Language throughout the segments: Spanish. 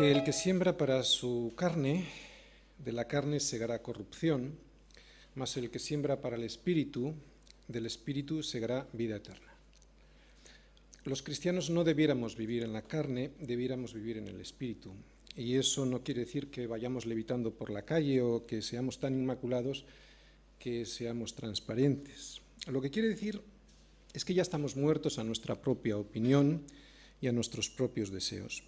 que siembra para su carne, de la carne segará corrupción, mas el que siembra para el espíritu, del espíritu segará vida eterna. Los cristianos no debiéramos vivir en la carne, debiéramos vivir en el espíritu. Y eso no quiere decir que vayamos levitando por la calle o que seamos tan inmaculados que seamos transparentes. Lo que quiere decir es que ya estamos muertos a nuestra propia opinión y a nuestros propios deseos.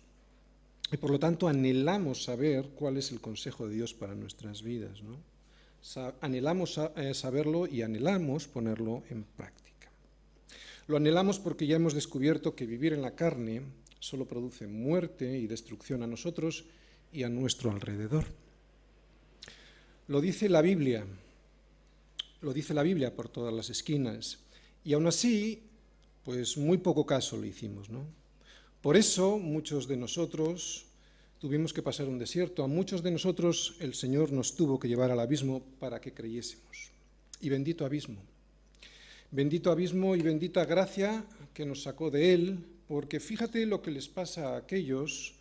Y por lo tanto anhelamos saber cuál es el consejo de Dios para nuestras vidas. ¿no? Anhelamos eh, saberlo y anhelamos ponerlo en práctica. Lo anhelamos porque ya hemos descubierto que vivir en la carne solo produce muerte y destrucción a nosotros y a nuestro alrededor. Lo dice la Biblia, lo dice la Biblia por todas las esquinas, y aún así, pues muy poco caso lo hicimos, ¿no? Por eso muchos de nosotros tuvimos que pasar un desierto, a muchos de nosotros el Señor nos tuvo que llevar al abismo para que creyésemos. Y bendito abismo. Bendito abismo y bendita gracia que nos sacó de él, porque fíjate lo que les pasa a aquellos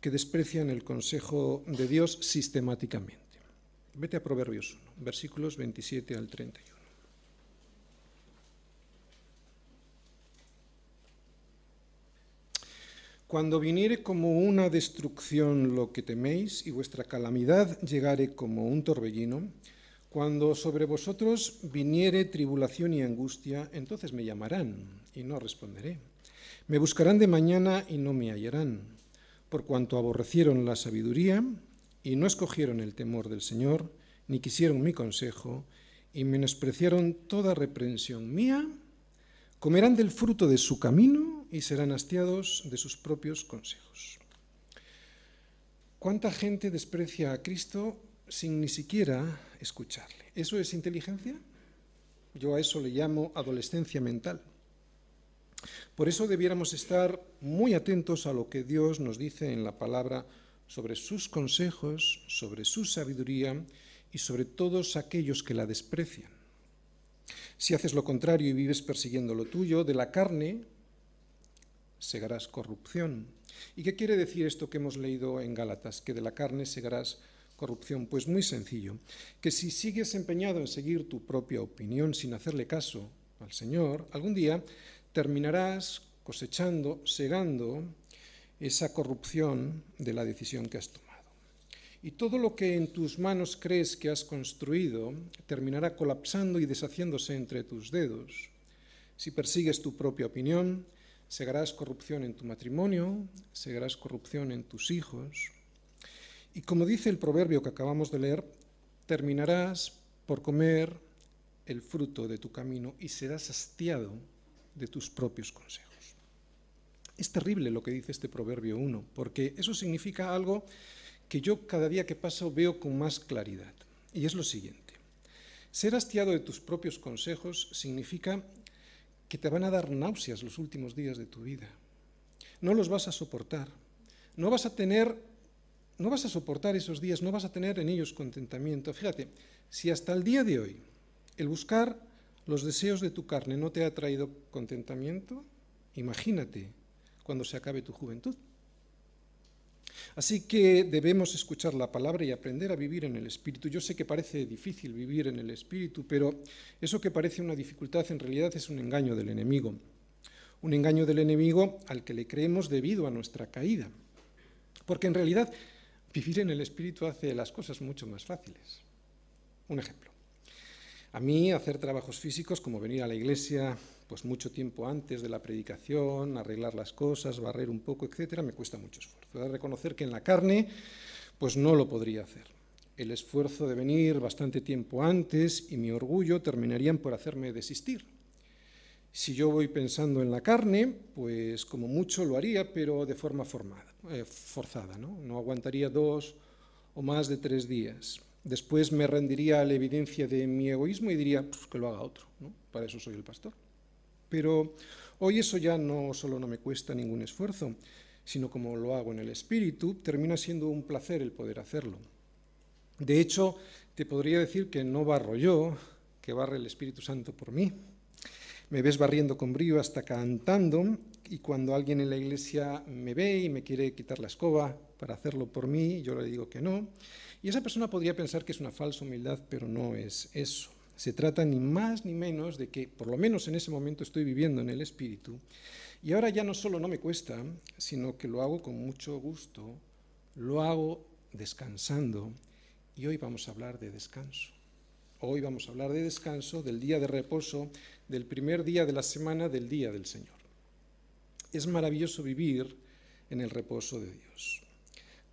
que desprecian el consejo de Dios sistemáticamente. Vete a Proverbios 1, versículos 27 al 31. Cuando viniere como una destrucción lo que teméis y vuestra calamidad llegare como un torbellino, cuando sobre vosotros viniere tribulación y angustia, entonces me llamarán y no responderé. Me buscarán de mañana y no me hallarán, por cuanto aborrecieron la sabiduría y no escogieron el temor del Señor, ni quisieron mi consejo, y menospreciaron toda reprensión mía, comerán del fruto de su camino y serán hastiados de sus propios consejos. ¿Cuánta gente desprecia a Cristo sin ni siquiera escucharle? ¿Eso es inteligencia? Yo a eso le llamo adolescencia mental. Por eso debiéramos estar muy atentos a lo que Dios nos dice en la palabra sobre sus consejos, sobre su sabiduría y sobre todos aquellos que la desprecian. Si haces lo contrario y vives persiguiendo lo tuyo, de la carne segarás corrupción. ¿Y qué quiere decir esto que hemos leído en Gálatas? Que de la carne segarás corrupción. Pues muy sencillo, que si sigues empeñado en seguir tu propia opinión sin hacerle caso al Señor, algún día terminarás cosechando, segando esa corrupción de la decisión que has tomado. Y todo lo que en tus manos crees que has construido terminará colapsando y deshaciéndose entre tus dedos. Si persigues tu propia opinión, segarás corrupción en tu matrimonio, segarás corrupción en tus hijos. Y como dice el proverbio que acabamos de leer, terminarás por comer el fruto de tu camino y serás hastiado de tus propios consejos. Es terrible lo que dice este proverbio 1, porque eso significa algo que yo cada día que paso veo con más claridad. Y es lo siguiente. Ser hastiado de tus propios consejos significa que te van a dar náuseas los últimos días de tu vida. No los vas a soportar. No vas a tener, no vas a soportar esos días, no vas a tener en ellos contentamiento. Fíjate, si hasta el día de hoy el buscar los deseos de tu carne no te ha traído contentamiento, imagínate cuando se acabe tu juventud. Así que debemos escuchar la palabra y aprender a vivir en el Espíritu. Yo sé que parece difícil vivir en el Espíritu, pero eso que parece una dificultad en realidad es un engaño del enemigo. Un engaño del enemigo al que le creemos debido a nuestra caída. Porque en realidad vivir en el Espíritu hace las cosas mucho más fáciles. Un ejemplo. A mí hacer trabajos físicos como venir a la iglesia pues mucho tiempo antes de la predicación, arreglar las cosas, barrer un poco, etcétera, me cuesta mucho esfuerzo. De reconocer que en la carne, pues no lo podría hacer. El esfuerzo de venir bastante tiempo antes y mi orgullo terminarían por hacerme desistir. Si yo voy pensando en la carne, pues como mucho lo haría, pero de forma formada, eh, forzada, ¿no? No aguantaría dos o más de tres días. Después me rendiría a la evidencia de mi egoísmo y diría pues, que lo haga otro. Para eso soy el pastor. Pero hoy eso ya no solo no me cuesta ningún esfuerzo, sino como lo hago en el espíritu, termina siendo un placer el poder hacerlo. De hecho, te podría decir que no barro yo, que barre el Espíritu Santo por mí. Me ves barriendo con brío hasta cantando y cuando alguien en la iglesia me ve y me quiere quitar la escoba para hacerlo por mí, yo le digo que no. Y esa persona podría pensar que es una falsa humildad, pero no es eso. Se trata ni más ni menos de que, por lo menos en ese momento, estoy viviendo en el Espíritu. Y ahora ya no solo no me cuesta, sino que lo hago con mucho gusto, lo hago descansando. Y hoy vamos a hablar de descanso. Hoy vamos a hablar de descanso, del día de reposo, del primer día de la semana, del día del Señor. Es maravilloso vivir en el reposo de Dios.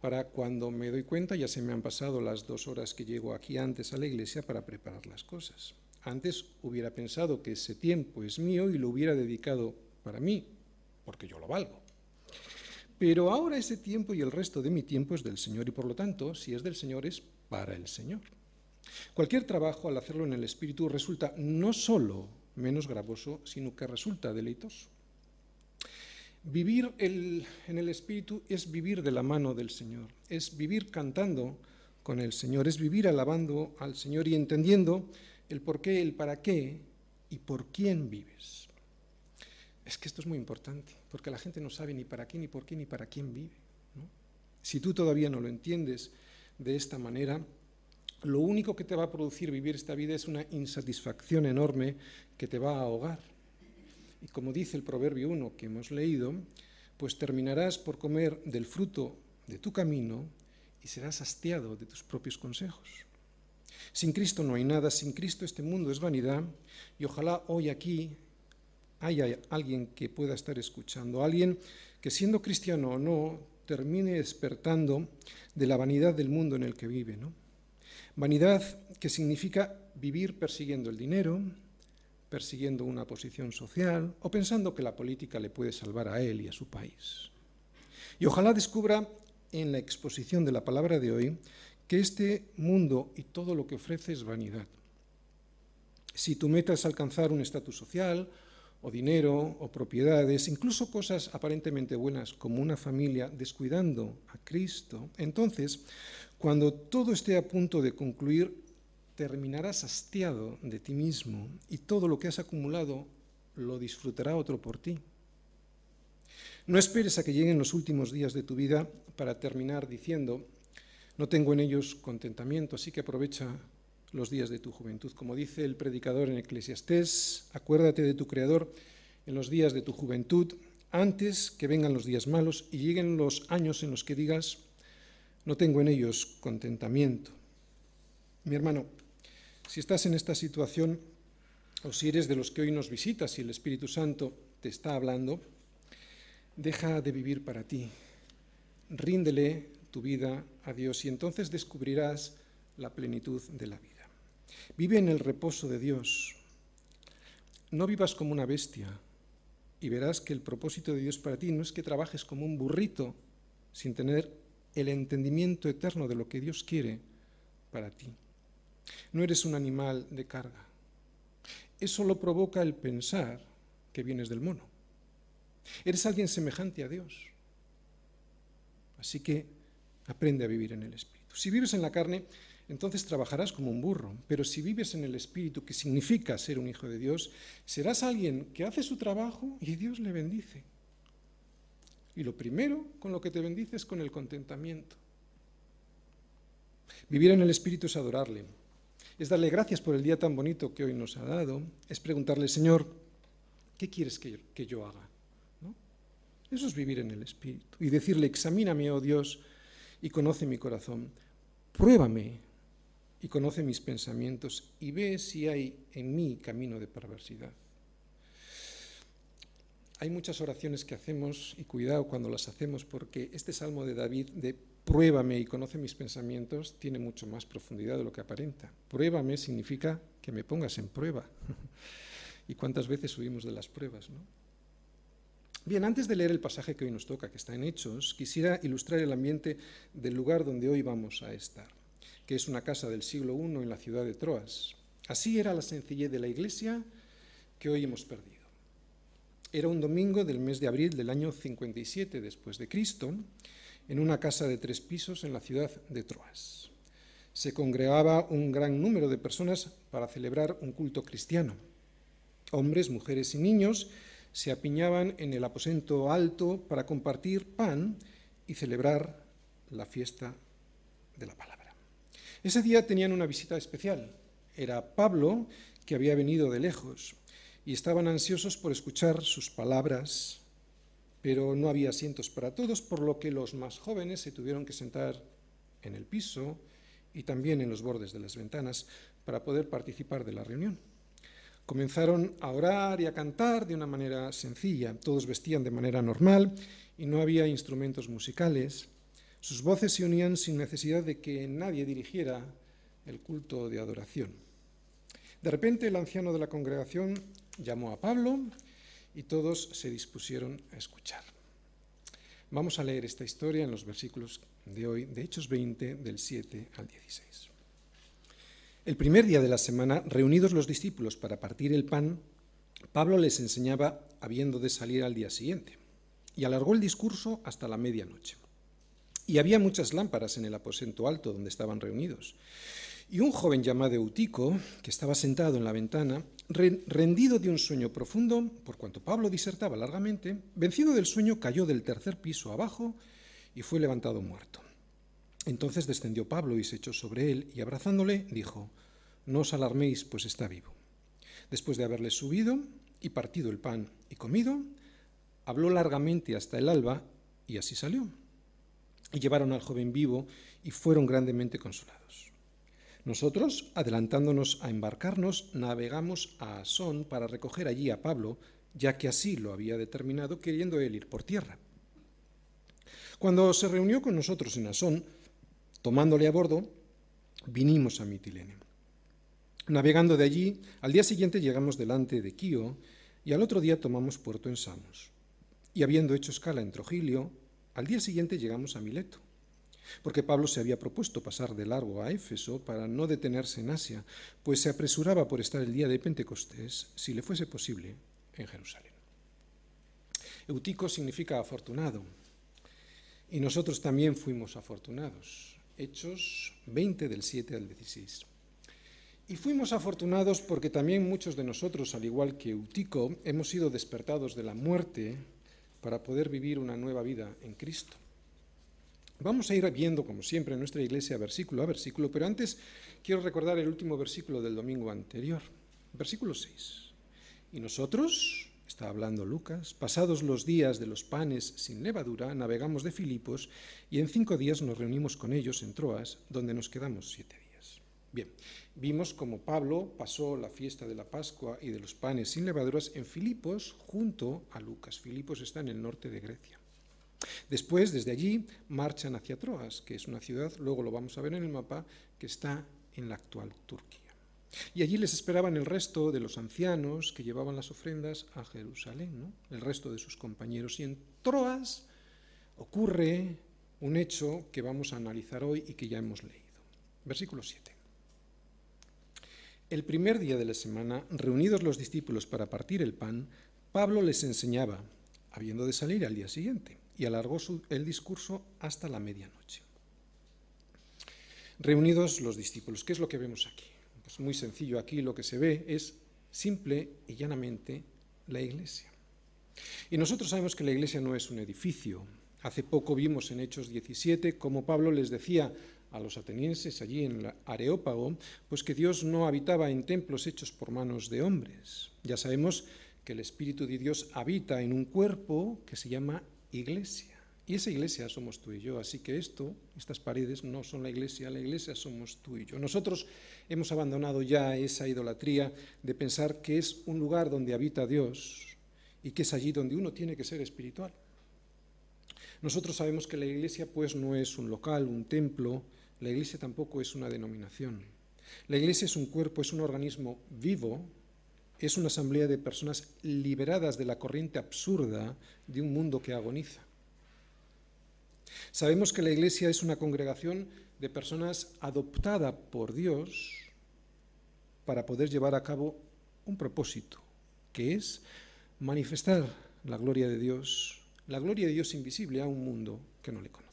Para cuando me doy cuenta ya se me han pasado las dos horas que llego aquí antes a la iglesia para preparar las cosas. Antes hubiera pensado que ese tiempo es mío y lo hubiera dedicado para mí, porque yo lo valgo. Pero ahora ese tiempo y el resto de mi tiempo es del Señor y por lo tanto, si es del Señor, es para el Señor. Cualquier trabajo al hacerlo en el Espíritu resulta no solo menos gravoso, sino que resulta deleitoso. Vivir en el Espíritu es vivir de la mano del Señor, es vivir cantando con el Señor, es vivir alabando al Señor y entendiendo el por qué, el para qué y por quién vives. Es que esto es muy importante, porque la gente no sabe ni para qué, ni por qué, ni para quién vive. Si tú todavía no lo entiendes de esta manera, lo único que te va a producir vivir esta vida es una insatisfacción enorme que te va a ahogar. Y como dice el Proverbio 1 que hemos leído, pues terminarás por comer del fruto de tu camino y serás hastiado de tus propios consejos. Sin Cristo no hay nada, sin Cristo este mundo es vanidad y ojalá hoy aquí haya alguien que pueda estar escuchando, alguien que siendo cristiano o no termine despertando de la vanidad del mundo en el que vive, ¿no? Vanidad que significa vivir persiguiendo el dinero, persiguiendo una posición social o pensando que la política le puede salvar a él y a su país. Y ojalá descubra en la exposición de la palabra de hoy que este mundo y todo lo que ofrece es vanidad. Si tu meta es alcanzar un estatus social, o dinero, o propiedades, incluso cosas aparentemente buenas como una familia, descuidando a Cristo, entonces cuando todo esté a punto de concluir, terminarás hastiado de ti mismo y todo lo que has acumulado lo disfrutará otro por ti. No esperes a que lleguen los últimos días de tu vida para terminar diciendo, no tengo en ellos contentamiento, así que aprovecha los días de tu juventud. Como dice el predicador en Eclesiastés, acuérdate de tu Creador en los días de tu juventud, antes que vengan los días malos y lleguen los años en los que digas, no tengo en ellos contentamiento. Mi hermano, si estás en esta situación o si eres de los que hoy nos visitas y el Espíritu Santo te está hablando, deja de vivir para ti. Ríndele tu vida a Dios y entonces descubrirás la plenitud de la vida. Vive en el reposo de Dios. No vivas como una bestia y verás que el propósito de Dios para ti no es que trabajes como un burrito sin tener el entendimiento eterno de lo que Dios quiere para ti. No eres un animal de carga. Eso lo provoca el pensar que vienes del mono. Eres alguien semejante a Dios. Así que aprende a vivir en el Espíritu. Si vives en la carne, entonces trabajarás como un burro, pero si vives en el Espíritu, que significa ser un hijo de Dios, serás alguien que hace su trabajo y Dios le bendice. Y lo primero con lo que te bendice es con el contentamiento. Vivir en el Espíritu es adorarle, es darle gracias por el día tan bonito que hoy nos ha dado, es preguntarle, Señor, ¿qué quieres que yo, haga? Eso es vivir en el Espíritu. Y decirle, examíname, oh Dios, y conoce mi corazón. Pruébame y conoce mis pensamientos y ve si hay en mí camino de perversidad. Hay muchas oraciones que hacemos y cuidado cuando las hacemos porque este salmo de David de pruébame y conoce mis pensamientos tiene mucho más profundidad de lo que aparenta. Pruébame significa que me pongas en prueba. ¿Y cuántas veces huimos de las pruebas? ¿no? Bien, antes de leer el pasaje que hoy nos toca, que está en Hechos, quisiera ilustrar el ambiente del lugar donde hoy vamos a estar, que es una casa del siglo I en la ciudad de Troas. Así era la sencillez de la iglesia que hoy hemos perdido. Era un domingo del mes de abril del año 57 después de Cristo, en una casa de tres pisos en la ciudad de Troas. Se congregaba un gran número de personas para celebrar un culto cristiano. Hombres, mujeres y niños se apiñaban en el aposento alto para compartir pan y celebrar la fiesta de la palabra. Ese día tenían una visita especial. Era Pablo, que había venido de lejos, y estaban ansiosos por escuchar sus palabras, pero no había asientos para todos, por lo que los más jóvenes se tuvieron que sentar en el piso y también en los bordes de las ventanas para poder participar de la reunión. Comenzaron a orar y a cantar de una manera sencilla. Todos vestían de manera normal y no había instrumentos musicales. Sus voces se unían sin necesidad de que nadie dirigiera el culto de adoración. De repente el anciano de la congregación llamó a Pablo y todos se dispusieron a escuchar. Vamos a leer esta historia en los versículos de hoy, de Hechos 20, del 7 al 16. El primer día de la semana, reunidos los discípulos para partir el pan, Pablo les enseñaba habiendo de salir al día siguiente, y alargó el discurso hasta la medianoche. Y había muchas lámparas en el aposento alto donde estaban reunidos. Y un joven llamado Eutico, que estaba sentado en la ventana, rendido de un sueño profundo, por cuanto Pablo disertaba largamente, vencido del sueño, cayó del tercer piso abajo y fue levantado muerto. Entonces descendió Pablo y se echó sobre él y abrazándole dijo, No os alarméis, pues está vivo. Después de haberle subido y partido el pan y comido, habló largamente hasta el alba y así salió. Y llevaron al joven vivo y fueron grandemente consolados. Nosotros, adelantándonos a embarcarnos, navegamos a Asón para recoger allí a Pablo, ya que así lo había determinado, queriendo él ir por tierra. Cuando se reunió con nosotros en Asón, Tomándole a bordo, vinimos a Mitilene. Navegando de allí, al día siguiente llegamos delante de Quío y al otro día tomamos puerto en Samos. Y habiendo hecho escala en Trogilio, al día siguiente llegamos a Mileto, porque Pablo se había propuesto pasar de largo a Éfeso para no detenerse en Asia, pues se apresuraba por estar el día de Pentecostés, si le fuese posible, en Jerusalén. Eutico significa afortunado, y nosotros también fuimos afortunados. Hechos 20 del 7 al 16. Y fuimos afortunados porque también muchos de nosotros, al igual que Eutico, hemos sido despertados de la muerte para poder vivir una nueva vida en Cristo. Vamos a ir viendo, como siempre, en nuestra iglesia versículo a versículo, pero antes quiero recordar el último versículo del domingo anterior, versículo 6. Y nosotros, está hablando Lucas, pasados los días de los panes sin levadura, navegamos de Filipos y en cinco días nos reunimos con ellos en Troas, donde nos quedamos siete días. Bien, vimos como Pablo pasó la fiesta de la Pascua y de los panes sin levaduras en Filipos junto a Lucas. Filipos está en el norte de Grecia. Después, desde allí, marchan hacia Troas, que es una ciudad, luego lo vamos a ver en el mapa, que está en la actual Turquía. Y allí les esperaban el resto de los ancianos que llevaban las ofrendas a Jerusalén, el resto de sus compañeros. Y en Troas ocurre un hecho que vamos a analizar hoy y que ya hemos leído. Versículo 7. El primer día de la semana, reunidos los discípulos para partir el pan, Pablo les enseñaba, habiendo de salir al día siguiente, y alargó el discurso hasta la medianoche. Reunidos los discípulos, ¿qué es lo que vemos aquí? Es muy sencillo, aquí lo que se ve es simple y llanamente la iglesia. Y nosotros sabemos que la iglesia no es un edificio. Hace poco vimos en Hechos 17 cómo Pablo les decía a los atenienses allí en el Areópago, pues que Dios no habitaba en templos hechos por manos de hombres. Ya sabemos que el Espíritu de Dios habita en un cuerpo que se llama iglesia. Y esa iglesia somos tú y yo, así que esto, estas paredes no son la iglesia, la iglesia somos tú y yo. Nosotros hemos abandonado ya esa idolatría de pensar que es un lugar donde habita Dios y que es allí donde uno tiene que ser espiritual. Nosotros sabemos que la iglesia pues no es un local, un templo, la iglesia tampoco es una denominación. La iglesia es un cuerpo, es un organismo vivo, es una asamblea de personas liberadas de la corriente absurda de un mundo que agoniza. Sabemos que la Iglesia es una congregación de personas adoptada por Dios para poder llevar a cabo un propósito, que es manifestar la gloria de Dios, la gloria de Dios invisible a un mundo que no le conoce.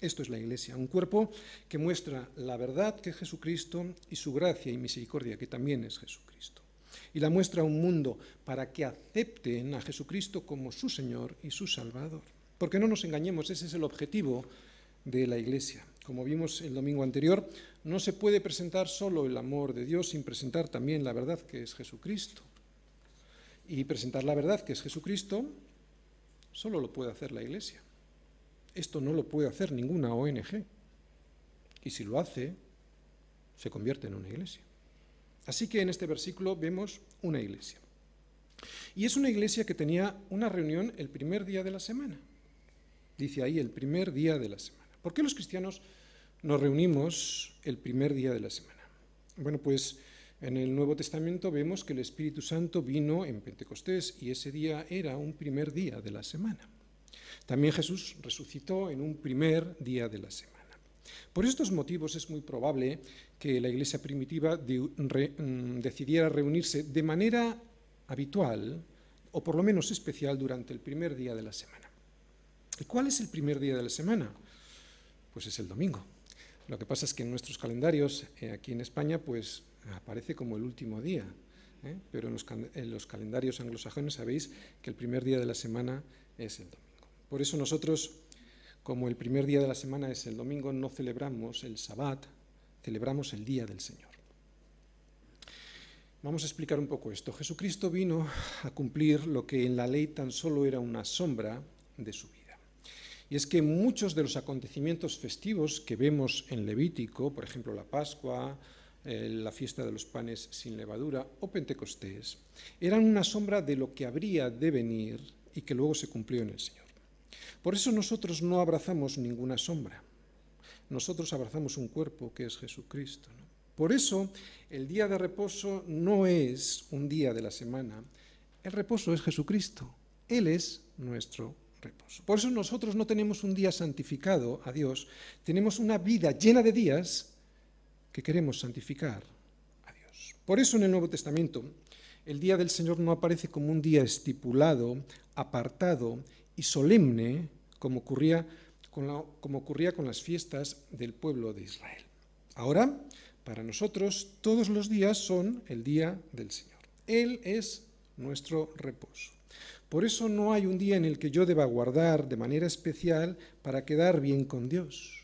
Esto es la Iglesia, un cuerpo que muestra la verdad que es Jesucristo y su gracia y misericordia que también es Jesucristo. y la muestra a un mundo para que acepten a Jesucristo como su Señor y su Salvador. Porque no nos engañemos, ese es el objetivo de la Iglesia. Como vimos el domingo anterior, no se puede presentar solo el amor de Dios sin presentar también la verdad que es Jesucristo. Y presentar la verdad que es Jesucristo solo lo puede hacer la Iglesia. Esto no lo puede hacer ninguna ONG. Y si lo hace, se convierte en una iglesia. Así que en este versículo vemos una iglesia. Y es una iglesia que tenía una reunión el primer día de la semana. Dice ahí el primer día de la semana. ¿Por qué los cristianos nos reunimos el primer día de la semana? Bueno, pues en el Nuevo Testamento vemos que el Espíritu Santo vino en Pentecostés y ese día era un primer día de la semana. También Jesús resucitó en un primer día de la semana. Por estos motivos es muy probable que la iglesia primitiva mm, decidiera reunirse de manera habitual, o por lo menos especial, durante el primer día de la semana. ¿Y cuál es el primer día de la semana? Pues es el domingo. Lo que pasa es que en nuestros calendarios, eh, aquí en España, pues aparece como el último día. ¿eh? Pero los, en los calendarios anglosajones sabéis que el primer día de la semana es el domingo. Por eso nosotros como el primer día de la semana es el domingo, no celebramos el sabbat, celebramos el día del Señor. Vamos a explicar un poco esto. Jesucristo vino a cumplir lo que en la ley tan solo era una sombra de su vida. Y es que muchos de los acontecimientos festivos que vemos en Levítico, por ejemplo la Pascua, eh, la fiesta de los panes sin levadura o Pentecostés, eran una sombra de lo que habría de venir y que luego se cumplió en el Señor. Por eso nosotros no abrazamos ninguna sombra. Nosotros abrazamos un cuerpo que es Jesucristo. Por eso el día de reposo no es un día de la semana. El reposo es Jesucristo. Él es nuestro reposo. Por eso nosotros no tenemos un día santificado a Dios, tenemos una vida llena de días que queremos santificar a Dios. Por eso en el Nuevo Testamento el día del Señor no aparece como un día estipulado, apartado y solemne como ocurría con, como ocurría con las fiestas del pueblo de Israel. Ahora, para nosotros, todos los días son el día del Señor. Él es nuestro reposo. Por eso no hay un día en el que yo deba guardar de manera especial para quedar bien con Dios.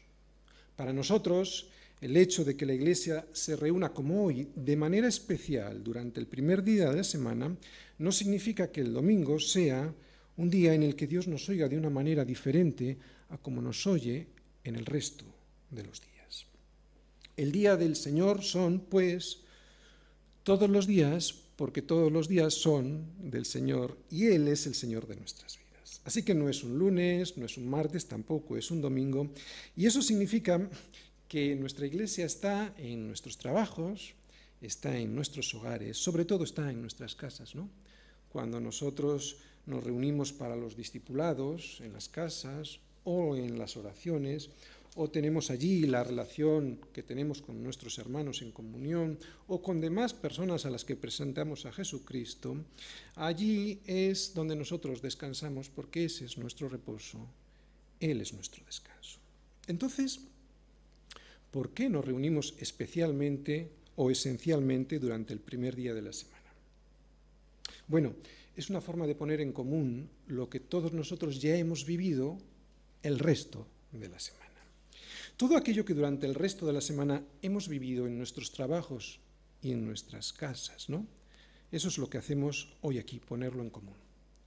Para nosotros, el hecho de que la Iglesia se reúna como hoy de manera especial durante el primer día de la semana no significa que el domingo sea un día en el que Dios nos oiga de una manera diferente a como nos oye en el resto de los días. El día del Señor son, pues, todos los días, porque todos los días son del Señor y Él es el Señor de nuestras vidas. Así que no es un lunes, no es un martes, tampoco es un domingo. Y eso significa que nuestra iglesia está en nuestros trabajos, está en nuestros hogares, sobre todo está en nuestras casas, ¿no? Cuando nosotros nos reunimos para los discipulados en las casas o en las oraciones, o tenemos allí la relación que tenemos con nuestros hermanos en comunión o con demás personas a las que presentamos a Jesucristo, allí es donde nosotros descansamos porque ese es nuestro reposo, Él es nuestro descanso. Entonces, ¿por qué nos reunimos especialmente o esencialmente durante el primer día de la semana? Bueno, es una forma de poner en común lo que todos nosotros ya hemos vivido el resto de la semana. Todo aquello que durante el resto de la semana hemos vivido en nuestros trabajos y en nuestras casas, ¿no? Eso es lo que hacemos hoy aquí, ponerlo en común.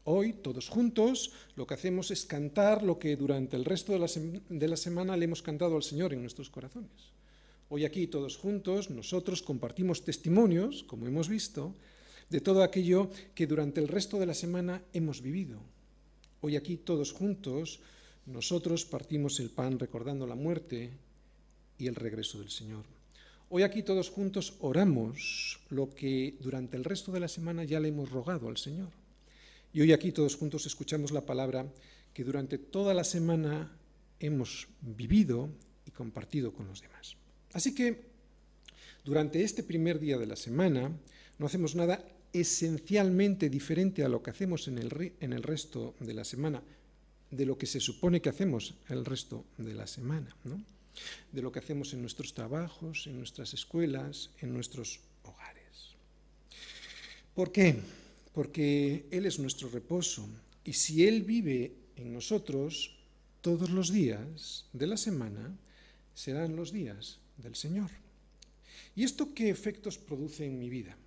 Hoy, todos juntos, lo que hacemos es cantar lo que durante el resto de la, de la semana le hemos cantado al Señor en nuestros corazones. Hoy aquí, todos juntos, nosotros compartimos testimonios, como hemos visto, de todo aquello que durante el resto de la semana hemos vivido. Hoy aquí todos juntos nosotros partimos el pan recordando la muerte y el regreso del Señor. Hoy aquí todos juntos oramos lo que durante el resto de la semana ya le hemos rogado al Señor. Y hoy aquí todos juntos escuchamos la palabra que durante toda la semana hemos vivido y compartido con los demás. Así que durante este primer día de la semana no hacemos nada esencialmente diferente a lo que hacemos en el, en el resto de la semana, de lo que se supone que hacemos el resto de la semana, de lo que hacemos en nuestros trabajos, en nuestras escuelas, en nuestros hogares. ¿Por qué? Porque Él es nuestro reposo. Y si Él vive en nosotros, todos los días de la semana serán los días del Señor. ¿Y esto qué efectos produce en mi vida?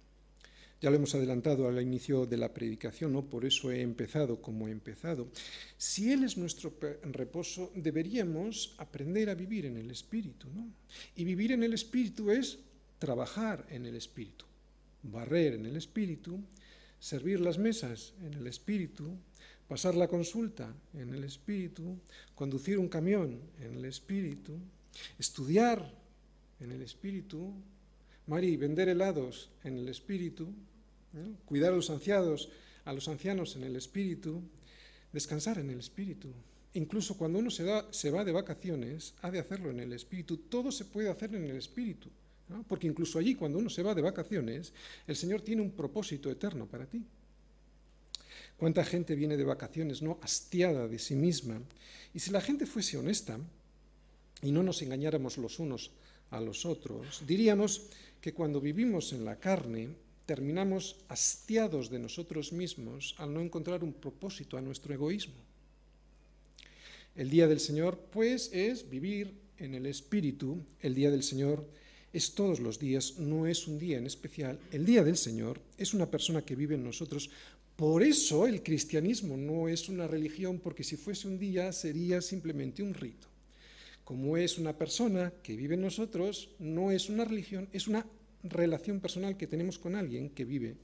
Ya lo hemos adelantado al inicio de la predicación, ¿no? por eso he empezado como he empezado. Si Él es nuestro reposo, deberíamos aprender a vivir en el Espíritu. ¿no? Y vivir en el Espíritu es trabajar en el Espíritu, barrer en el Espíritu, servir las mesas en el Espíritu, pasar la consulta en el Espíritu, conducir un camión en el Espíritu, estudiar en el Espíritu, Mari, vender helados en el Espíritu, ¿eh? cuidar a los ancianos, a los ancianos en el Espíritu, descansar en el Espíritu. Incluso cuando uno se, se va de vacaciones, ha de hacerlo en el Espíritu. Todo se puede hacer en el Espíritu. Porque incluso allí, cuando uno se va de vacaciones, el Señor tiene un propósito eterno para ti. ¿Cuánta gente viene de vacaciones, no hastiada de sí misma? Y si la gente fuese honesta y no nos engañáramos los unos a los otros, diríamos que cuando vivimos en la carne, terminamos hastiados de nosotros mismos al no encontrar un propósito a nuestro egoísmo. El día del Señor, pues, es vivir en el Espíritu. El día del Señor es todos los días, no es un día en especial. El día del Señor es una persona que vive en nosotros. Por eso el cristianismo no es una religión, porque si fuese un día sería simplemente un rito. Como es una persona que vive en nosotros, no es una religión, es una relación personal que tenemos con alguien que vive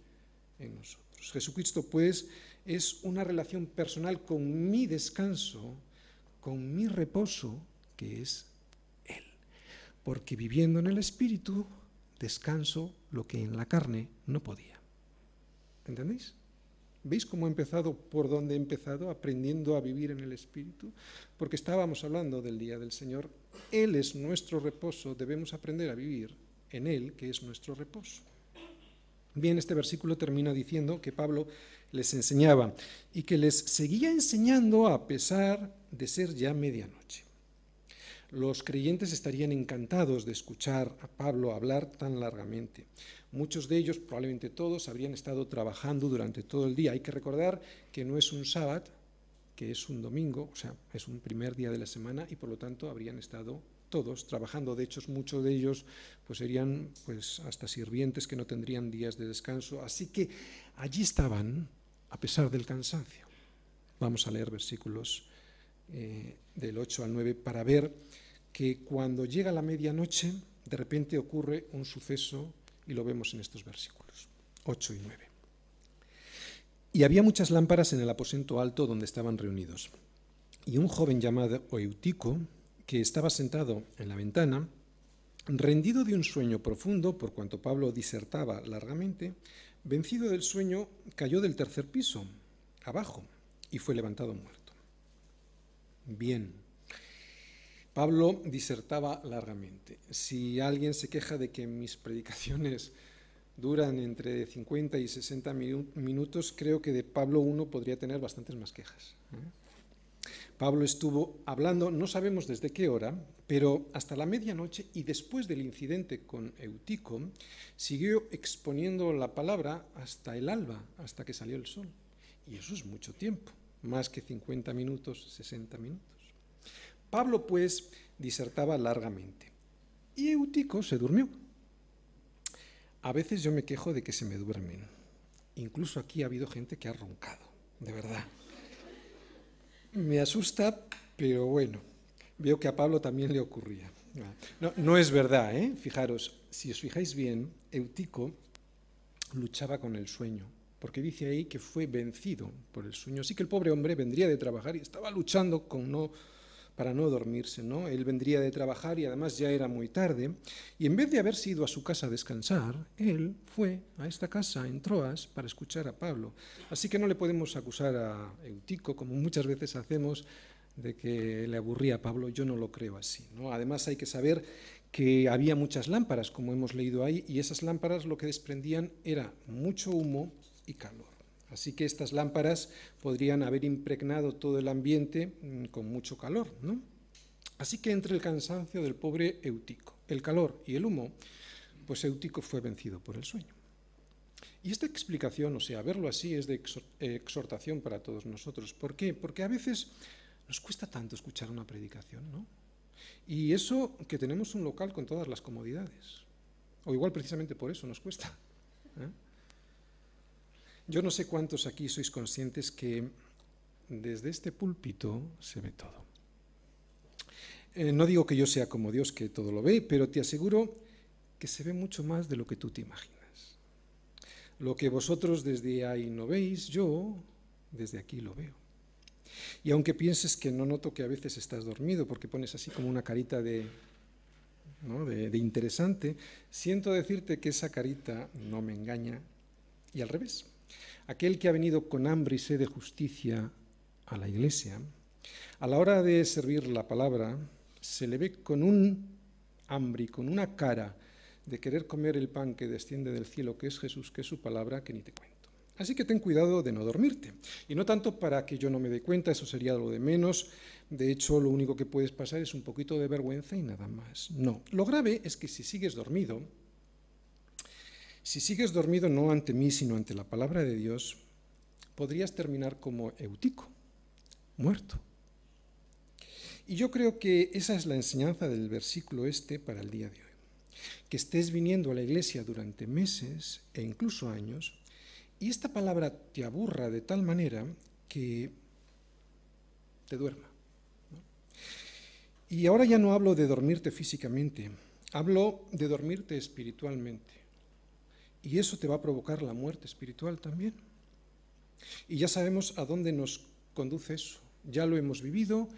en nosotros. Jesucristo, pues, es una relación personal con mi descanso, con mi reposo, que es porque viviendo en el Espíritu descanso lo que en la carne no podía. ¿Entendéis? ¿Veis cómo he empezado, por dónde he empezado, aprendiendo a vivir en el Espíritu? Porque estábamos hablando del día del Señor. Él es nuestro reposo, debemos aprender a vivir en Él, que es nuestro reposo. Bien, este versículo termina diciendo que Pablo les enseñaba y que les seguía enseñando a pesar de ser ya medianoche los creyentes estarían encantados de escuchar a Pablo hablar tan largamente. Muchos de ellos, probablemente todos, habrían estado trabajando durante todo el día. Hay que recordar que no es un sábado, que es un domingo, o sea, es un primer día de la semana y por lo tanto habrían estado todos trabajando. De hecho, muchos de ellos pues, serían pues, hasta sirvientes que no tendrían días de descanso. Así que allí estaban a pesar del cansancio. Vamos a leer versículos eh, del 8 al 9 para ver que cuando llega la medianoche, de repente ocurre un suceso y lo vemos en estos versículos 8 y 9. Y había muchas lámparas en el aposento alto donde estaban reunidos. Y un joven llamado Eutico, que estaba sentado en la ventana, rendido de un sueño profundo, por cuanto Pablo disertaba largamente, vencido del sueño, cayó del tercer piso, abajo, y fue levantado muerto. Bien, Pablo disertaba largamente. Si alguien se queja de que mis predicaciones duran entre 50 y 60 minutos, creo que de Pablo uno podría tener bastantes más quejas. ¿eh? Pablo estuvo hablando, no sabemos desde qué hora, pero hasta la medianoche y después del incidente con Eutico, siguió exponiendo la palabra hasta el alba, hasta que salió el sol. Y eso es mucho tiempo, más que 50 minutos, 60 minutos. Pablo, pues, disertaba largamente. Y Eutico se durmió. A veces yo me quejo de que se me duermen. Incluso aquí ha habido gente que ha roncado, de verdad. Me asusta, pero bueno, veo que a Pablo también le ocurría. No, no es verdad, ¿eh? Fijaros, si os fijáis bien, Eutico luchaba con el sueño, porque dice ahí que fue vencido por el sueño. Así que el pobre hombre vendría de trabajar y estaba luchando con no para no dormirse, ¿no? Él vendría de trabajar y además ya era muy tarde, y en vez de haberse ido a su casa a descansar, él fue a esta casa en Troas para escuchar a Pablo. Así que no le podemos acusar a Eutico, como muchas veces hacemos, de que le aburría a Pablo, yo no lo creo así. ¿no? Además hay que saber que había muchas lámparas, como hemos leído ahí, y esas lámparas lo que desprendían era mucho humo y calor. Así que estas lámparas podrían haber impregnado todo el ambiente mm, con mucho calor. ¿no? Así que entre el cansancio del pobre Eutico, el calor y el humo, pues Eutico fue vencido por el sueño. Y esta explicación, o sea, verlo así, es de exhortación para todos nosotros. ¿Por qué? Porque a veces nos cuesta tanto escuchar una predicación, ¿no? Y eso que tenemos un local con todas las comodidades. O igual precisamente por eso nos cuesta. ¿eh? Yo no sé cuántos aquí sois conscientes que desde este púlpito se ve todo. Eh, no digo que yo sea como Dios que todo lo ve, pero te aseguro que se ve mucho más de lo que tú te imaginas. Lo que vosotros desde ahí no veis, yo desde aquí lo veo. Y aunque pienses que no noto que a veces estás dormido porque pones así como una carita de, de interesante, siento decirte que esa carita no me engaña y al revés. Aquel que ha venido con hambre y sed de justicia a la iglesia, a la hora de servir la palabra, se le ve con un hambre y con una cara de querer comer el pan que desciende del cielo, que es Jesús, que es su palabra, que ni te cuento. Así que ten cuidado de no dormirte. Y no tanto para que yo no me dé cuenta, eso sería lo de menos. De hecho, lo único que puedes pasar es un poquito de vergüenza y nada más. No. Lo grave es que si sigues dormido, si sigues dormido no ante mí, sino ante la palabra de Dios, podrías terminar como Eutico, muerto. Y yo creo que esa es la enseñanza del versículo este para el día de hoy. Que estés viniendo a la iglesia durante meses e incluso años y esta palabra te aburra de tal manera que te duerma. Y ahora ya no hablo de dormirte físicamente, hablo de dormirte espiritualmente. Y eso te va a provocar la muerte espiritual también. Y ya sabemos a dónde nos conduce eso. Ya lo hemos vivido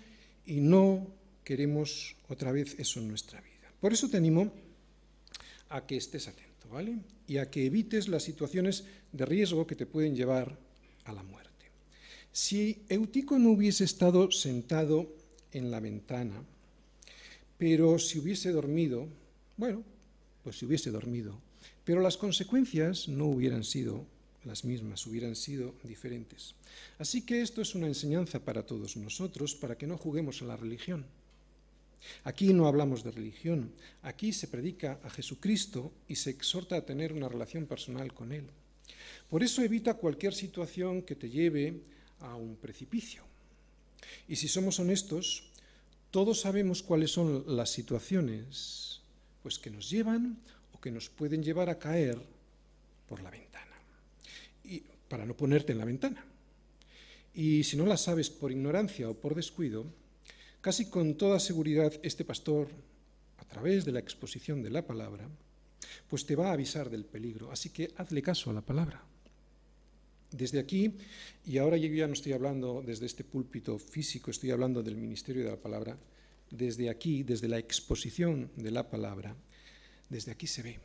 y no queremos otra vez eso en nuestra vida. Por eso te animo a que estés atento, ¿vale? Y a que evites las situaciones de riesgo que te pueden llevar a la muerte. Si Eutico no hubiese estado sentado en la ventana, pero si hubiese dormido, bueno, pues si hubiese dormido, pero las consecuencias no hubieran sido las mismas, hubieran sido diferentes. Así que esto es una enseñanza para todos nosotros, para que no juguemos a la religión. Aquí no hablamos de religión, aquí se predica a Jesucristo y se exhorta a tener una relación personal con Él. Por eso evita cualquier situación que te lleve a un precipicio. Y si somos honestos, todos sabemos cuáles son las situaciones pues que nos llevan que nos pueden llevar a caer por la ventana y para no ponerte en la ventana. Y si no la sabes por ignorancia o por descuido, casi con toda seguridad este pastor, a través de la exposición de la palabra, pues te va a avisar del peligro. Así que hazle caso a la palabra. Desde aquí, y ahora yo ya no estoy hablando desde este púlpito físico, estoy hablando del ministerio de la palabra, desde aquí, desde la exposición de la palabra, desde aquí se ve,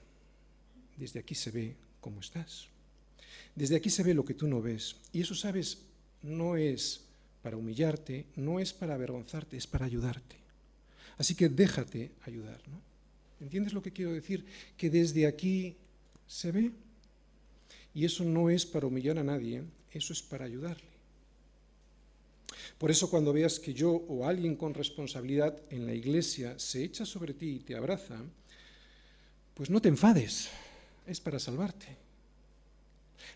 desde aquí se ve cómo estás. Desde aquí se ve lo que tú no ves. Y eso, sabes, no es para humillarte, no es para avergonzarte, es para ayudarte. Así que déjate ayudar. ¿no? ¿Entiendes lo que quiero decir? Que desde aquí se ve. Y eso no es para humillar a nadie, eso es para ayudarle. Por eso cuando veas que yo o alguien con responsabilidad en la iglesia se echa sobre ti y te abraza, pues no te enfades, es para salvarte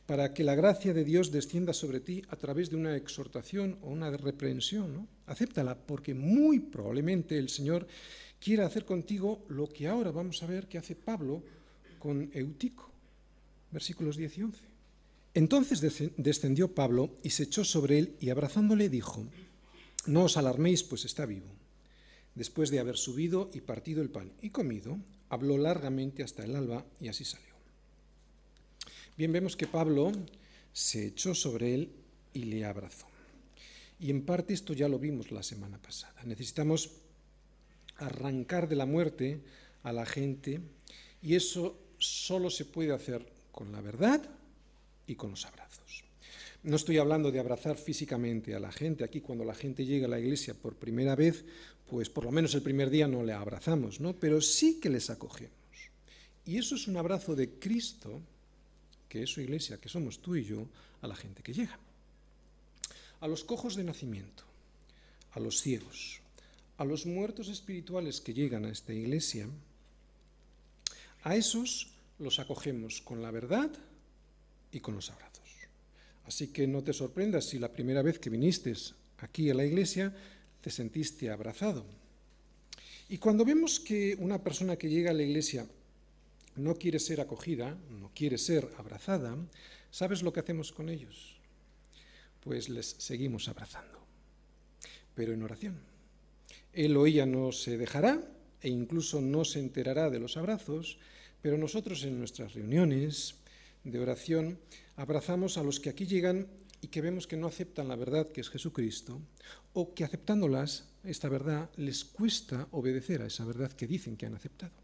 para que la gracia de Dios descienda sobre ti a través de una exhortación o una reprensión. ¿no? Acéptala, porque muy probablemente el Señor quiera hacer contigo lo que ahora vamos a ver que hace Pablo con Eutico. Versículos 10 y 11. Entonces descendió Pablo y se echó sobre él y abrazándole dijo, no os alarméis, pues está vivo. Después de haber subido y partido el pan y comido, habló largamente hasta el alba y así salió. Bien, vemos que Pablo se echó sobre él y le abrazó. Y en parte esto ya lo vimos la semana pasada. Necesitamos arrancar de la muerte a la gente y eso solo se puede hacer con la verdad y con los abrazos. No estoy hablando de abrazar físicamente a la gente. Aquí cuando la gente llega a la iglesia por primera vez, pues por lo menos el primer día no le abrazamos, ¿no? Pero sí que les acogemos. Y eso es un abrazo de Cristo que es su iglesia, que somos tú y yo, a la gente que llega. A los cojos de nacimiento, a los ciegos, a los muertos espirituales que llegan a esta iglesia, a esos los acogemos con la verdad y con los abrazos. Así que no te sorprendas si la primera vez que viniste aquí a la iglesia te sentiste abrazado. Y cuando vemos que una persona que llega a la iglesia no quiere ser acogida, no quiere ser abrazada, ¿sabes lo que hacemos con ellos? Pues les seguimos abrazando, pero en oración. Él o ella no se dejará e incluso no se enterará de los abrazos, pero nosotros en nuestras reuniones de oración abrazamos a los que aquí llegan y que vemos que no aceptan la verdad que es Jesucristo, o que aceptándolas, esta verdad, les cuesta obedecer a esa verdad que dicen que han aceptado.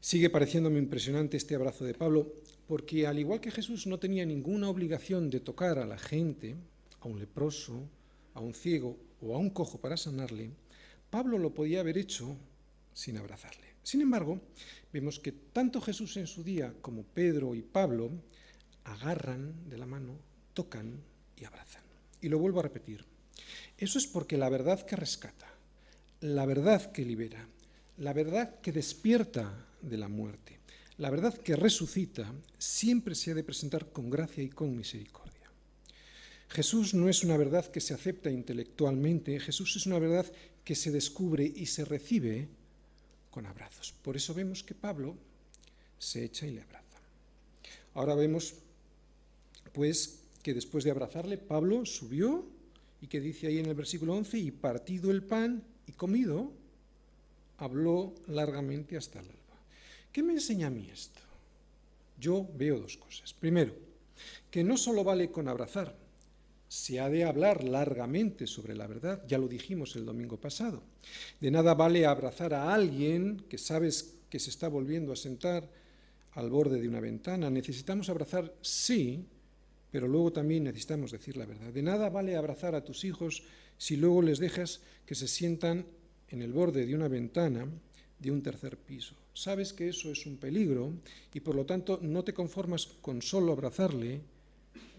Sigue pareciéndome impresionante este abrazo de Pablo, porque al igual que Jesús no tenía ninguna obligación de tocar a la gente, a un leproso, a un ciego o a un cojo para sanarle, Pablo lo podía haber hecho sin abrazarle. Sin embargo, vemos que tanto Jesús en su día como Pedro y Pablo agarran de la mano, tocan y abrazan. Y lo vuelvo a repetir. Eso es porque la verdad que rescata, la verdad que libera, la verdad que despierta de la muerte, la verdad que resucita, siempre se ha de presentar con gracia y con misericordia. Jesús no es una verdad que se acepta intelectualmente, Jesús es una verdad que se descubre y se recibe con abrazos. Por eso vemos que Pablo se echa y le abraza. Ahora vemos, pues, que después de abrazarle, Pablo subió y que dice ahí en el versículo 11, y partido el pan y comido, habló largamente hasta el alba. ¿Qué me enseña a mí esto? Yo veo dos cosas. Primero, que no solo vale con abrazar, se ha de hablar largamente sobre la verdad, ya lo dijimos el domingo pasado. De nada vale abrazar a alguien que sabes que se está volviendo a sentar al borde de una ventana. Necesitamos abrazar, sí, pero luego también necesitamos decir la verdad. De nada vale abrazar a tus hijos si luego les dejas que se sientan en el borde de una ventana de un tercer piso. Sabes que eso es un peligro y por lo tanto no te conformas con solo abrazarle,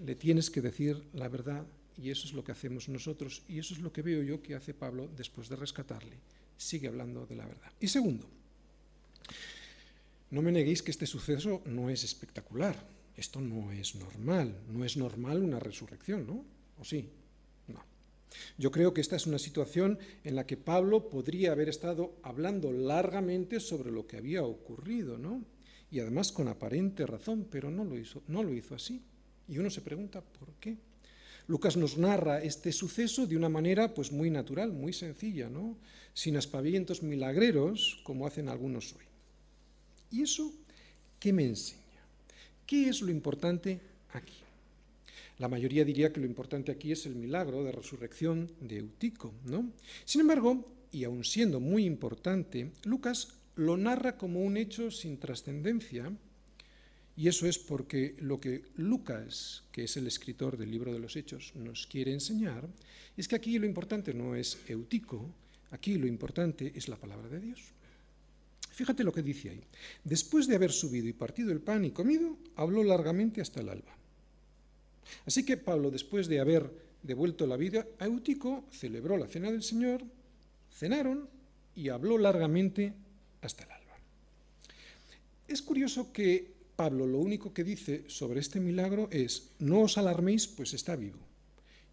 le tienes que decir la verdad y eso es lo que hacemos nosotros y eso es lo que veo yo que hace Pablo después de rescatarle. Sigue hablando de la verdad. Y segundo, no me neguéis que este suceso no es espectacular. Esto no es normal. No es normal una resurrección, ¿no? ¿O sí? No. Yo creo que esta es una situación en la que Pablo podría haber estado hablando largamente sobre lo que había ocurrido, ¿no? Y además con aparente razón, pero no lo hizo, no lo hizo así. Y uno se pregunta por qué. Lucas nos narra este suceso de una manera pues muy natural, muy sencilla, ¿no? Sin aspavientos milagreros como hacen algunos hoy. ¿Y eso qué me enseña? ¿Qué es lo importante aquí? La mayoría diría que lo importante aquí es el milagro de resurrección de Eutico, ¿no? Sin embargo, y aun siendo muy importante, Lucas lo narra como un hecho sin trascendencia y eso es porque lo que Lucas, que es el escritor del libro de los Hechos, nos quiere enseñar, es que aquí lo importante no es Eutico, aquí lo importante es la palabra de Dios. Fíjate lo que dice ahí. Después de haber subido y partido el pan y comido, habló largamente hasta el alba. Así que Pablo, después de haber devuelto la vida a Eutico, celebró la cena del Señor, cenaron y habló largamente hasta el alba. Es curioso que Pablo lo único que dice sobre este milagro es, no os alarméis, pues está vivo.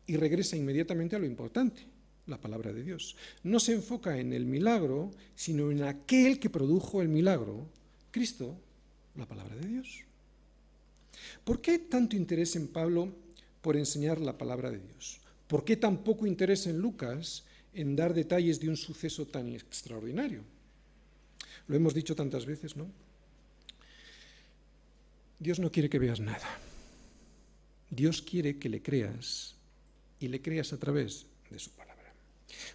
Y regresa inmediatamente a lo importante, la palabra de Dios. No se enfoca en el milagro, sino en aquel que produjo el milagro, Cristo, la palabra de Dios. ¿Por qué tanto interés en Pablo por enseñar la palabra de Dios? ¿Por qué tan poco interés en Lucas en dar detalles de un suceso tan extraordinario? Lo hemos dicho tantas veces, ¿no? Dios no quiere que veas nada. Dios quiere que le creas y le creas a través de su palabra.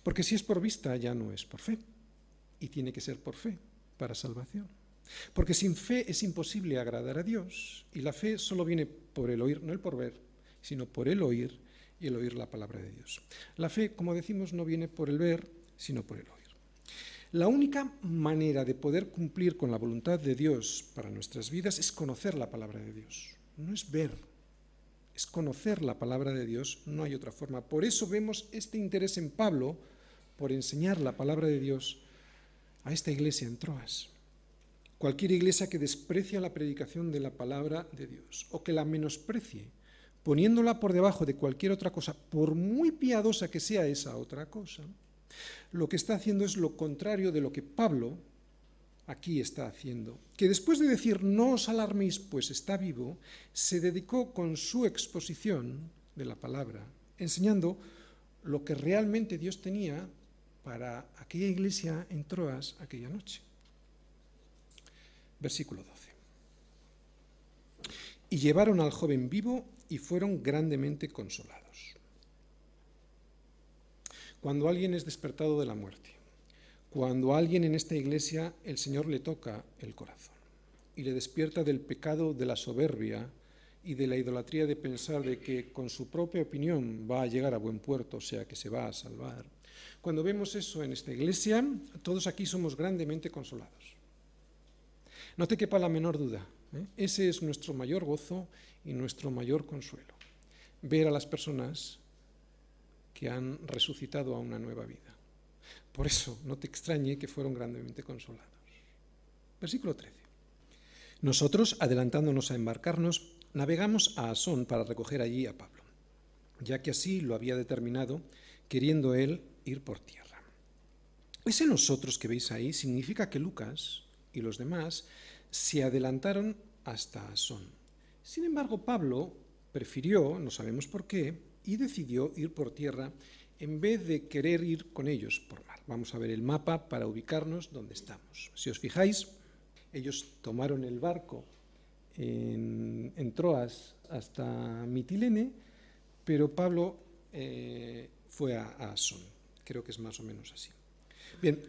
Porque si es por vista ya no es por fe. Y tiene que ser por fe para salvación. Porque sin fe es imposible agradar a Dios. Y la fe solo viene por el oír, no el por ver, sino por el oír y el oír la palabra de Dios. La fe, como decimos, no viene por el ver, sino por el oír. La única manera de poder cumplir con la voluntad de Dios para nuestras vidas es conocer la palabra de Dios. No es ver, es conocer la palabra de Dios, no hay otra forma. Por eso vemos este interés en Pablo por enseñar la palabra de Dios a esta iglesia en Troas. cualquier iglesia que desprecia la predicación de la palabra de Dios o que la menosprecie, poniéndola por debajo de cualquier otra cosa, por muy piadosa que sea esa otra cosa, lo que está haciendo es lo contrario de lo que Pablo aquí está haciendo, que después de decir no os alarméis, pues está vivo, se dedicó con su exposición de la palabra, enseñando lo que realmente Dios tenía para aquella iglesia en Troas aquella noche. Versículo 12. Y llevaron al joven vivo y fueron grandemente consolados. Cuando alguien es despertado de la muerte, cuando a alguien en esta iglesia el Señor le toca el corazón y le despierta del pecado de la soberbia y de la idolatría de pensar de que con su propia opinión va a llegar a buen puerto, o sea, que se va a salvar. Cuando vemos eso en esta iglesia, todos aquí somos grandemente consolados. No te quepa la menor duda. ¿eh? Ese es nuestro mayor gozo y nuestro mayor consuelo. Ver a las personas que han resucitado a una nueva vida. Por eso no te extrañe que fueron grandemente consolados. Versículo 13. Nosotros, adelantándonos a embarcarnos, navegamos a Asón para recoger allí a Pablo, ya que así lo había determinado, queriendo él ir por tierra. Ese nosotros que veis ahí significa que Lucas y los demás se adelantaron hasta Asón. Sin embargo, Pablo prefirió, no sabemos por qué, y decidió ir por tierra en vez de querer ir con ellos por mar. Vamos a ver el mapa para ubicarnos donde estamos. Si os fijáis, ellos tomaron el barco en, Troas hasta Mitilene, pero Pablo eh, fue a, a. Creo que es más o menos así. Bien,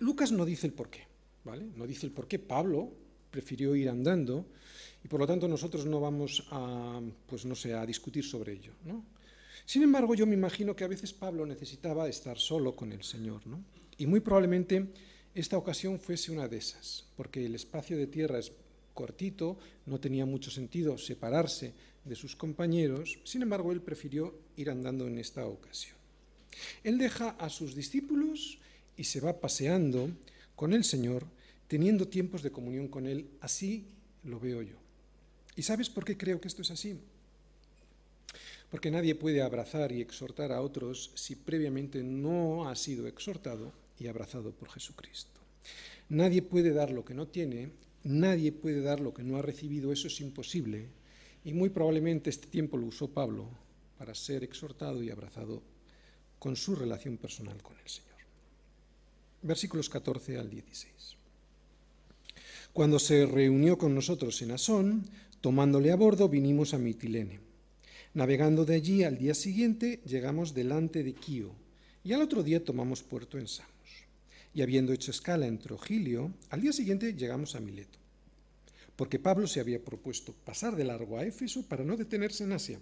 Lucas no dice el por qué, ¿vale? No dice el por qué Pablo prefirió ir andando y por lo tanto nosotros no vamos a, pues no sé, a discutir sobre ello, ¿no? Sin embargo, yo me imagino que a veces Pablo necesitaba estar solo con el Señor, ¿no? Y muy probablemente esta ocasión fuese una de esas, porque el espacio de tierra es cortito, no tenía mucho sentido separarse de sus compañeros, sin embargo, él prefirió ir andando en esta ocasión. Él deja a sus discípulos y se va paseando con el Señor, teniendo tiempos de comunión con Él, así lo veo yo. ¿Y sabes por qué creo que esto es así? Porque nadie puede abrazar y exhortar a otros si previamente no ha sido exhortado y abrazado por Jesucristo. Nadie puede dar lo que no tiene, nadie puede dar lo que no ha recibido, eso es imposible, y muy probablemente este tiempo lo usó Pablo para ser exhortado y abrazado con su relación personal con el Señor. Versículos 14 al 16. Cuando se reunió con nosotros en Asón, tomándole a bordo, vinimos a Mitilene Navegando de allí al día siguiente llegamos delante de Quío y al otro día tomamos puerto en Samos. Y habiendo hecho escala en Trogilio, al día siguiente llegamos a Mileto, porque Pablo se había propuesto pasar de largo a Éfeso para no detenerse en Asia,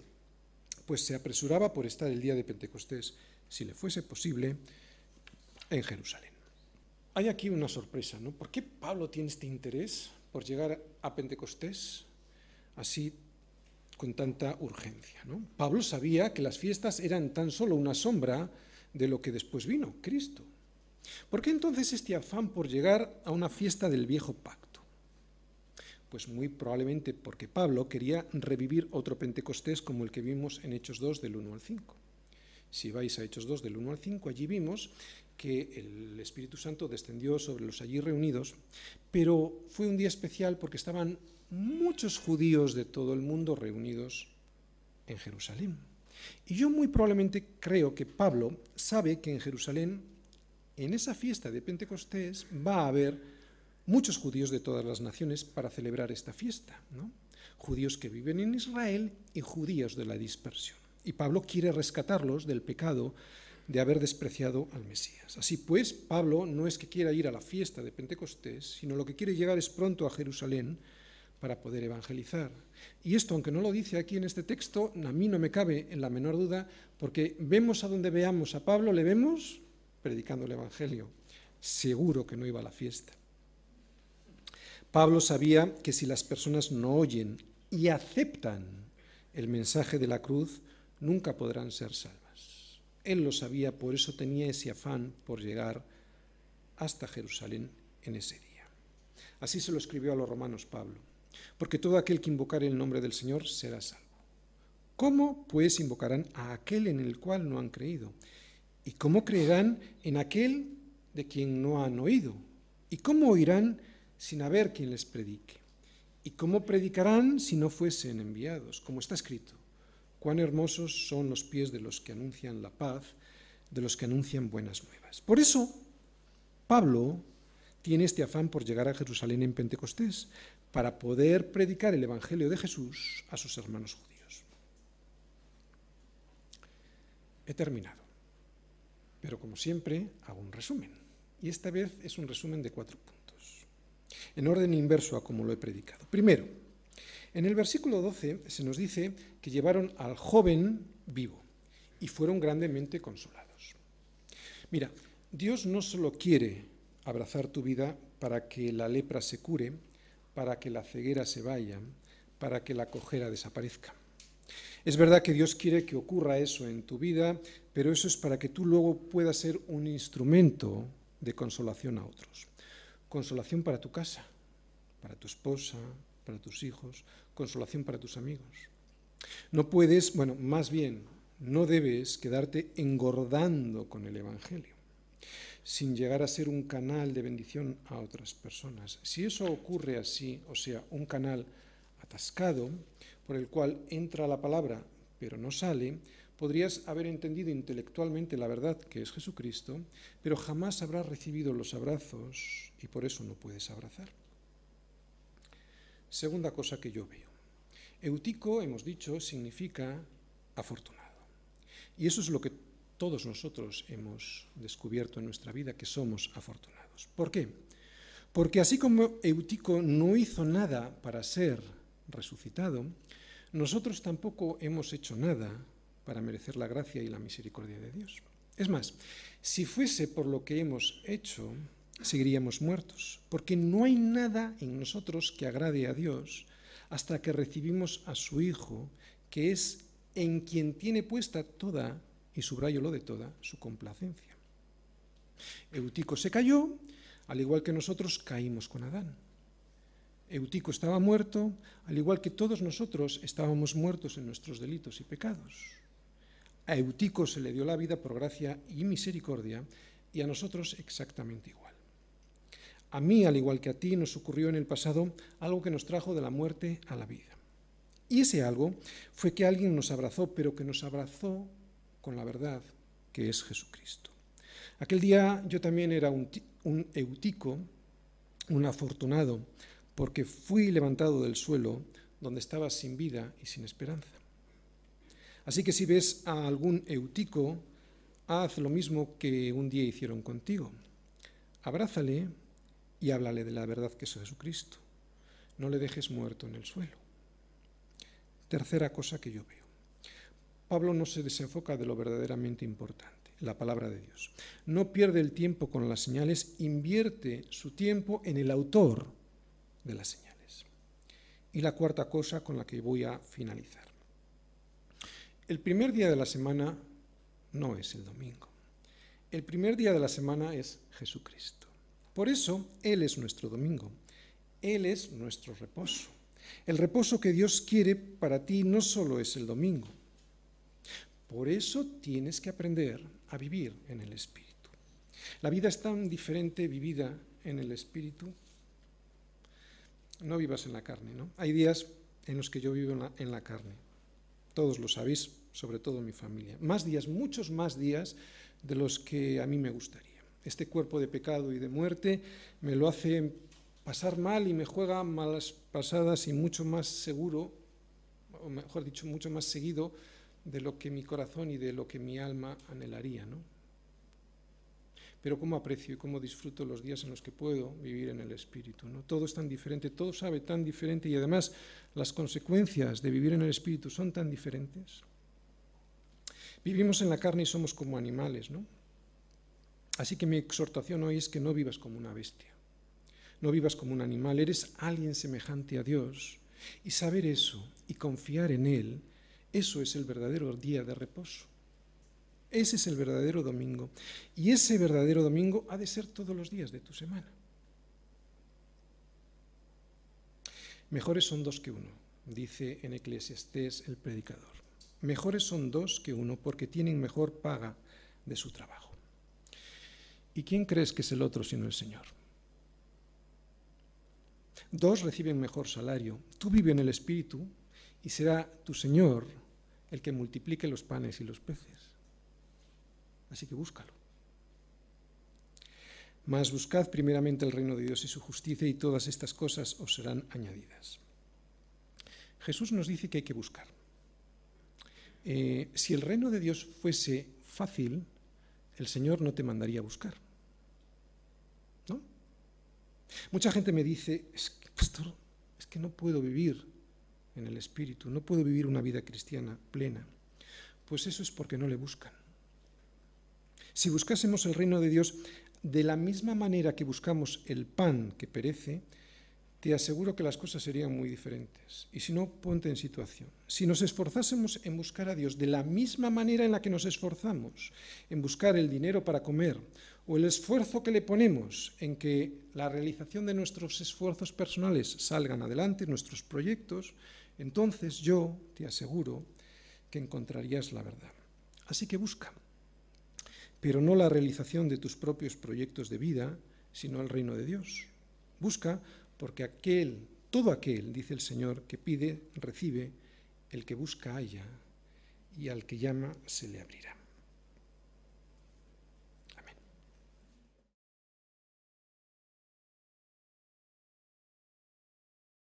pues se apresuraba por estar el día de Pentecostés, si le fuese posible, en Jerusalén. Hay aquí una sorpresa, ¿no? ¿Por qué Pablo tiene este interés por llegar a Pentecostés así con tanta urgencia. Pablo sabía que las fiestas eran tan solo una sombra de lo que después vino, Cristo. ¿Por qué entonces este afán por llegar a una fiesta del viejo pacto? Pues muy probablemente porque Pablo quería revivir otro Pentecostés como el que vimos en Hechos 2 del 1 al 5. Si vais a Hechos 2 del 1 al 5, allí vimos que el Espíritu Santo descendió sobre los allí reunidos, pero fue un día especial porque estaban muchos judíos de todo el mundo reunidos en Jerusalén. Y yo muy probablemente creo que Pablo sabe que en Jerusalén, en esa fiesta de Pentecostés, va a haber muchos judíos de todas las naciones para celebrar esta fiesta. Judíos que viven en Israel y judíos de la dispersión. Y Pablo quiere rescatarlos del pecado de haber despreciado al Mesías. Así pues, Pablo no es que quiera ir a la fiesta de Pentecostés, sino lo que quiere llegar es pronto a Jerusalén para poder evangelizar. Y esto, aunque no lo dice aquí en este texto, a mí no me cabe en la menor duda, porque vemos a donde veamos a Pablo, le vemos predicando el Evangelio. Seguro que no iba a la fiesta. Pablo sabía que si las personas no oyen y aceptan el mensaje de la cruz, nunca podrán ser salvas. Él lo sabía, por eso tenía ese afán por llegar hasta Jerusalén en ese día. Así se lo escribió a los romanos Pablo. Porque todo aquel que invocare el nombre del Señor será salvo. ¿Cómo pues invocarán a aquel en el cual no han creído? ¿Y cómo creerán en aquel de quien no han oído? ¿Y cómo oirán sin haber quien les predique? ¿Y cómo predicarán si no fuesen enviados? Como está escrito, cuán hermosos son los pies de los que anuncian la paz, de los que anuncian buenas nuevas. Por eso, Pablo tiene este afán por llegar a Jerusalén en Pentecostés, para poder predicar el Evangelio de Jesús a sus hermanos judíos. He terminado, pero como siempre hago un resumen, y esta vez es un resumen de cuatro puntos, en orden inverso a como lo he predicado. Primero, en el versículo 12 se nos dice que llevaron al joven vivo y fueron grandemente consolados. Mira, Dios no solo quiere abrazar tu vida para que la lepra se cure, para que la ceguera se vaya, para que la cojera desaparezca. Es verdad que Dios quiere que ocurra eso en tu vida, pero eso es para que tú luego puedas ser un instrumento de consolación a otros. Consolación para tu casa, para tu esposa, para tus hijos, consolación para tus amigos. No puedes, bueno, más bien, no debes quedarte engordando con el Evangelio sin llegar a ser un canal de bendición a otras personas. Si eso ocurre así, o sea, un canal atascado por el cual entra la palabra pero no sale, podrías haber entendido intelectualmente la verdad que es Jesucristo, pero jamás habrás recibido los abrazos y por eso no puedes abrazar. Segunda cosa que yo veo. Eutico, hemos dicho, significa afortunado. Y eso es lo que todos nosotros hemos descubierto en nuestra vida que somos afortunados. ¿Por qué? Porque así como Eutico no hizo nada para ser resucitado, nosotros tampoco hemos hecho nada para merecer la gracia y la misericordia de Dios. Es más, si fuese por lo que hemos hecho, seguiríamos muertos, porque no hay nada en nosotros que agrade a Dios hasta que recibimos a su Hijo, que es en quien tiene puesta toda y subrayo lo de toda, su complacencia. Eutico se cayó, al igual que nosotros caímos con Adán. Eutico estaba muerto, al igual que todos nosotros estábamos muertos en nuestros delitos y pecados. A Eutico se le dio la vida por gracia y misericordia y a nosotros exactamente igual. A mí, al igual que a ti, nos ocurrió en el pasado algo que nos trajo de la muerte a la vida. Y ese algo fue que alguien nos abrazó, pero que nos abrazó con la verdad que es Jesucristo. Aquel día yo también era un, eutico, un afortunado, porque fui levantado del suelo donde estaba sin vida y sin esperanza. Así que si ves a algún eutico, haz lo mismo que un día hicieron contigo. Abrázale y háblale de la verdad que es Jesucristo. No le dejes muerto en el suelo. Tercera cosa que yo veo. Pablo no se desenfoca de lo verdaderamente importante, la palabra de Dios. No pierde el tiempo con las señales, invierte su tiempo en el autor de las señales. Y la cuarta cosa con la que voy a finalizar. El primer día de la semana no es el domingo. El primer día de la semana es Jesucristo. Por eso Él es nuestro domingo. Él es nuestro reposo. El reposo que Dios quiere para ti no solo es el domingo, por eso tienes que aprender a vivir en el Espíritu. La vida es tan diferente vivida en el Espíritu. No vivas en la carne, ¿no? Hay días en los que yo vivo en la, carne. Todos lo sabéis, sobre todo mi familia. Más días, muchos más días de los que a mí me gustaría. Este cuerpo de pecado y de muerte me lo hace pasar mal y me juega malas pasadas y mucho más seguro, o mejor dicho, mucho más seguido de lo que mi corazón y de lo que mi alma anhelaría, ¿no? Pero cómo aprecio y cómo disfruto los días en los que puedo vivir en el Espíritu, ¿no? Todo es tan diferente, todo sabe tan diferente y además las consecuencias de vivir en el Espíritu son tan diferentes. Vivimos en la carne y somos como animales, ¿no? Así que mi exhortación hoy es que no vivas como una bestia, no vivas como un animal, eres alguien semejante a Dios y saber eso y confiar en Él eso es el verdadero día de reposo. Ese es el verdadero domingo. Y ese verdadero domingo ha de ser todos los días de tu semana. Mejores son dos que uno, dice en Eclesiastés el predicador. Mejores son dos que uno porque tienen mejor paga de su trabajo. ¿Y quién crees que es el otro sino el Señor? Dos reciben mejor salario. Tú vive en el Espíritu y será tu Señor el que multiplique los panes y los peces. Así que búscalo. Mas buscad primeramente el reino de Dios y su justicia y todas estas cosas os serán añadidas. Jesús nos dice que hay que buscar. Eh, si el reino de Dios fuese fácil, el Señor no te mandaría a buscar. ¿No? Mucha gente me dice, pastor, es que no puedo vivir en el Espíritu, no puedo vivir una vida cristiana plena. Pues eso es porque no le buscan. Si buscásemos el reino de Dios de la misma manera que buscamos el pan que perece, te aseguro que las cosas serían muy diferentes. Y si no, ponte en situación. Si nos esforzásemos en buscar a Dios de la misma manera en la que nos esforzamos en buscar el dinero para comer, o el esfuerzo que le ponemos en que la realización de nuestros esfuerzos personales salgan adelante, nuestros proyectos, entonces yo te aseguro que encontrarías la verdad. Así que busca, pero no la realización de tus propios proyectos de vida, sino el reino de Dios. Busca porque aquel, todo aquel, dice el Señor, que pide, recibe, el que busca haya, y al que llama se le abrirá.